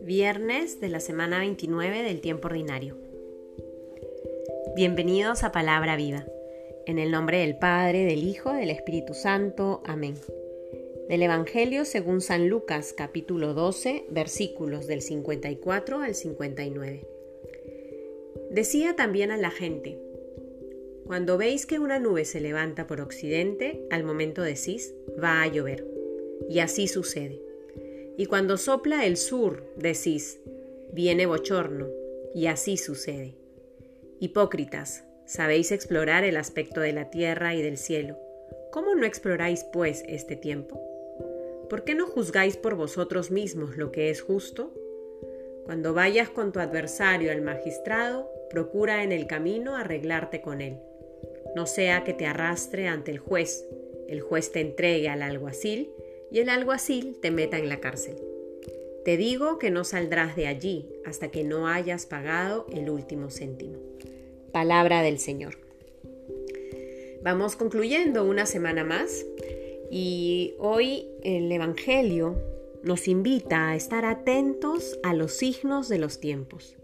Viernes de la semana 29 del tiempo ordinario. Bienvenidos a Palabra Viva. En el nombre del Padre, del Hijo, del Espíritu Santo. Amén. Del Evangelio según San Lucas capítulo 12 versículos del 54 al 59. Decía también a la gente, cuando veis que una nube se levanta por occidente, al momento decís, va a llover. Y así sucede. Y cuando sopla el sur, decís, viene bochorno. Y así sucede. Hipócritas, sabéis explorar el aspecto de la tierra y del cielo. ¿Cómo no exploráis, pues, este tiempo? ¿Por qué no juzgáis por vosotros mismos lo que es justo? Cuando vayas con tu adversario al magistrado, procura en el camino arreglarte con él no sea que te arrastre ante el juez, el juez te entregue al alguacil y el alguacil te meta en la cárcel. Te digo que no saldrás de allí hasta que no hayas pagado el último céntimo. Palabra del Señor. Vamos concluyendo una semana más y hoy el Evangelio nos invita a estar atentos a los signos de los tiempos.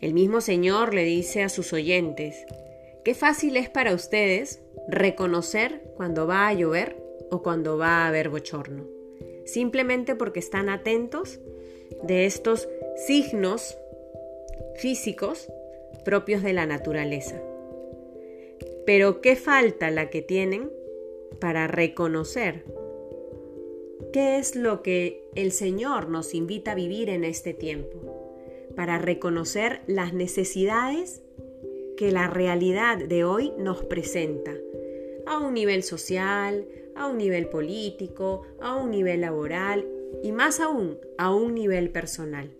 El mismo Señor le dice a sus oyentes, Qué fácil es para ustedes reconocer cuando va a llover o cuando va a haber bochorno, simplemente porque están atentos de estos signos físicos propios de la naturaleza. Pero qué falta la que tienen para reconocer qué es lo que el Señor nos invita a vivir en este tiempo, para reconocer las necesidades que la realidad de hoy nos presenta, a un nivel social, a un nivel político, a un nivel laboral y más aún a un nivel personal.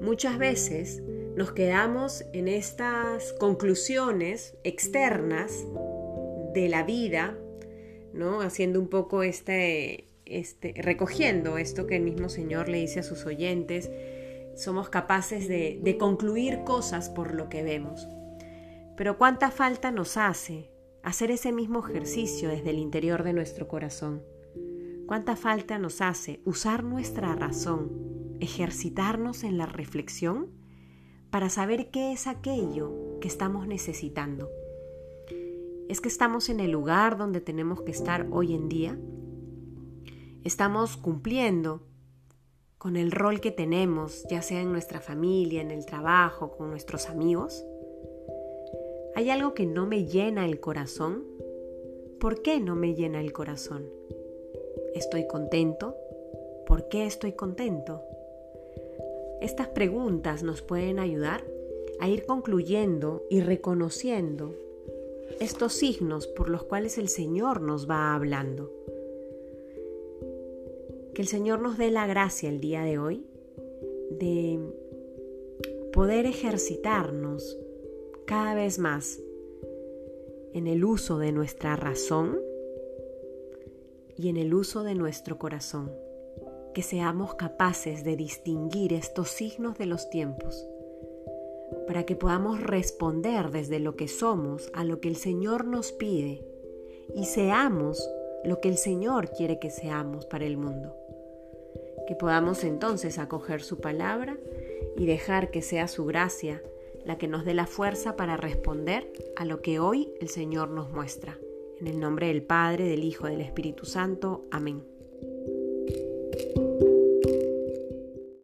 Muchas veces nos quedamos en estas conclusiones externas de la vida, ¿no? Haciendo un poco este, este, recogiendo esto que el mismo Señor le dice a sus oyentes, somos capaces de, concluir cosas por lo que vemos. Pero cuánta falta nos hace hacer ese mismo ejercicio desde el interior de nuestro corazón. Cuánta falta nos hace usar nuestra razón, ejercitarnos en la reflexión para saber qué es aquello que estamos necesitando. ¿Es que estamos en el lugar donde tenemos que estar hoy en día? ¿Estamos cumpliendo con el rol que tenemos, ya sea en nuestra familia, en el trabajo, con nuestros amigos? ¿Hay algo que no me llena el corazón? ¿Por qué no me llena el corazón? ¿Estoy contento? ¿Por qué estoy contento? Estas preguntas nos pueden ayudar a ir concluyendo y reconociendo estos signos por los cuales el Señor nos va hablando. Que el Señor nos dé la gracia el día de hoy de poder ejercitarnos cada vez más en el uso de nuestra razón y en el uso de nuestro corazón, que seamos capaces de distinguir estos signos de los tiempos, para que podamos responder desde lo que somos a lo que el Señor nos pide y seamos lo que el Señor quiere que seamos para el mundo que podamos entonces acoger su palabra y dejar que sea su gracia la que nos dé la fuerza para responder a lo que hoy el Señor nos muestra. En el nombre del Padre, del Hijo, del Espíritu Santo. Amén.